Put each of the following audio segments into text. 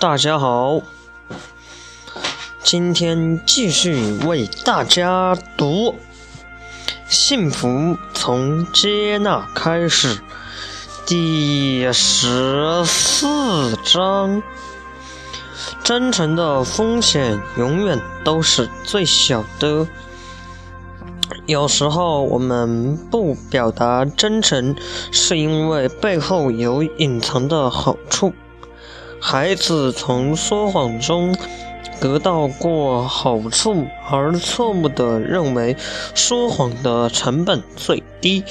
大家好，今天继续为大家读《幸福从接纳开始》第十四章。真诚的风险永远都是最小的。有时候我们不表达真诚，是因为背后有隐藏的好处。孩子从说谎中得到过好处，而错误地认为说谎的成本最低，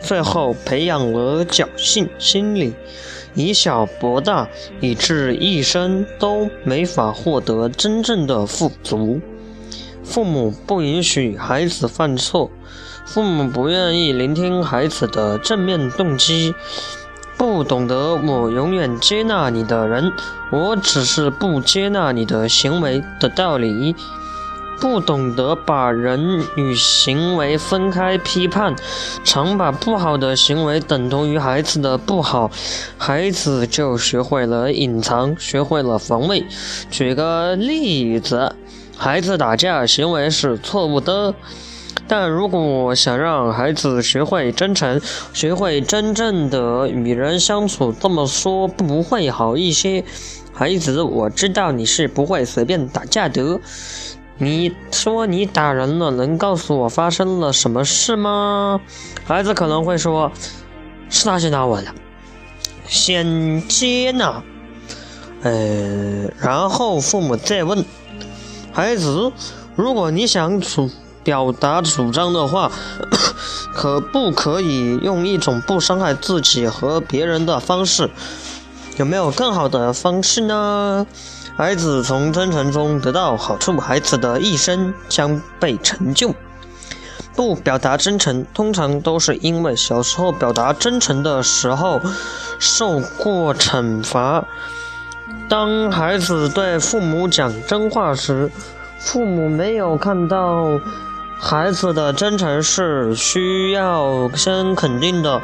最后培养了侥幸心理，以小博大，以致一生都没法获得真正的富足。父母不允许孩子犯错，父母不愿意聆听孩子的正面动机。不懂得我永远接纳你的人，我只是不接纳你的行为的道理。不懂得把人与行为分开批判，常把不好的行为等同于孩子的不好，孩子就学会了隐藏，学会了防卫。举个例子，孩子打架行为是错误的。但如果想让孩子学会真诚，学会真正的与人相处，这么说不会好一些？孩子，我知道你是不会随便打架的。你说你打人了，能告诉我发生了什么事吗？孩子可能会说：“是他先打我的。”先接纳，呃，然后父母再问孩子：“如果你想处。”表达主张的话，可不可以用一种不伤害自己和别人的方式？有没有更好的方式呢？孩子从真诚中得到好处，孩子的一生将被成就。不表达真诚，通常都是因为小时候表达真诚的时候受过惩罚。当孩子对父母讲真话时，父母没有看到。孩子的真诚是需要先肯定的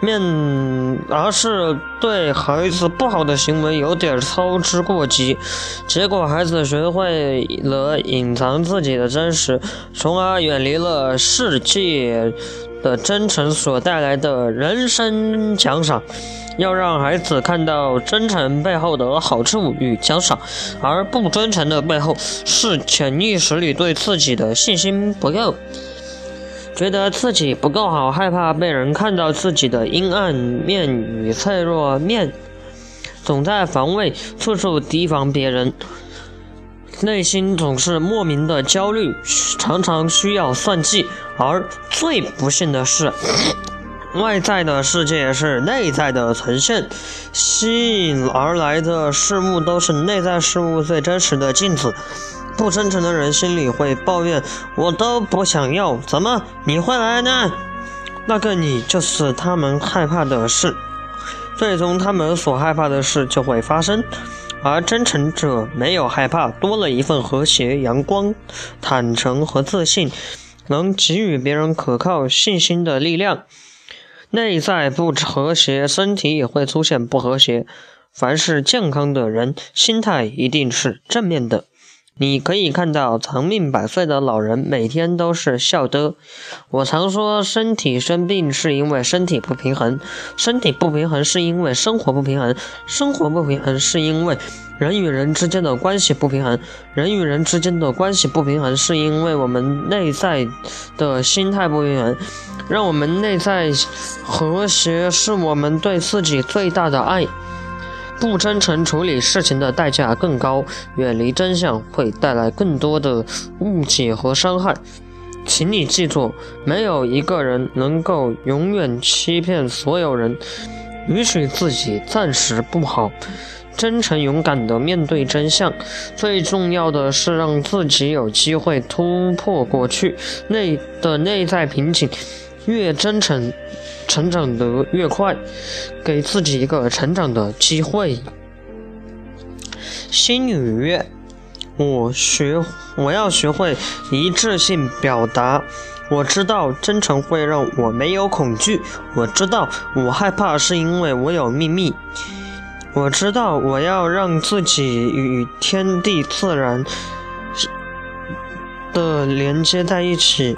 面，而是对孩子不好的行为有点操之过急，结果孩子学会了隐藏自己的真实，从而远离了世界的真诚所带来的人生奖赏。要让孩子看到真诚背后的好处与奖赏，而不真诚的背后是潜意识里对自己的信心不够，觉得自己不够好，害怕被人看到自己的阴暗面与脆弱面，总在防卫，处处提防别人，内心总是莫名的焦虑，常常需要算计，而最不幸的是。外在的世界是内在的呈现，吸引而来的事物都是内在事物最真实的镜子。不真诚的人心里会抱怨：“我都不想要，怎么你会来呢？”那个你就是他们害怕的事，最终他们所害怕的事就会发生。而真诚者没有害怕，多了一份和谐、阳光、坦诚和自信，能给予别人可靠、信心的力量。内在不和谐，身体也会出现不和谐。凡是健康的人，心态一定是正面的。你可以看到长命百岁的老人每天都是笑的。我常说，身体生病是因为身体不平衡，身体不平衡是因为生活不平衡，生活不平衡是因为人与人之间的关系不平衡，人与人之间的关系不平衡是因为我们内在的心态不平衡。让我们内在和谐，是我们对自己最大的爱。不真诚处理事情的代价更高，远离真相会带来更多的误解和伤害。请你记住，没有一个人能够永远欺骗所有人。允许自己暂时不好，真诚勇敢地面对真相。最重要的是让自己有机会突破过去内的内在瓶颈。越真诚。成长得越快，给自己一个成长的机会。心语：我学，我要学会一致性表达。我知道真诚会让我没有恐惧。我知道我害怕是因为我有秘密。我知道我要让自己与天地自然的连接在一起。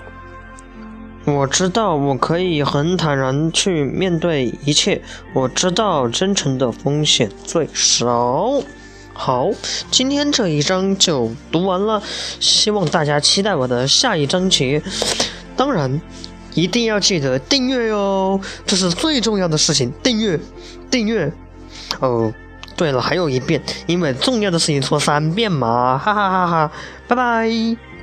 我知道我可以很坦然去面对一切。我知道真诚的风险最少。好，今天这一章就读完了，希望大家期待我的下一章节。当然，一定要记得订阅哦，这是最重要的事情。订阅，订阅。哦，对了，还有一遍，因为重要的事情说三遍嘛，哈哈哈哈！拜拜。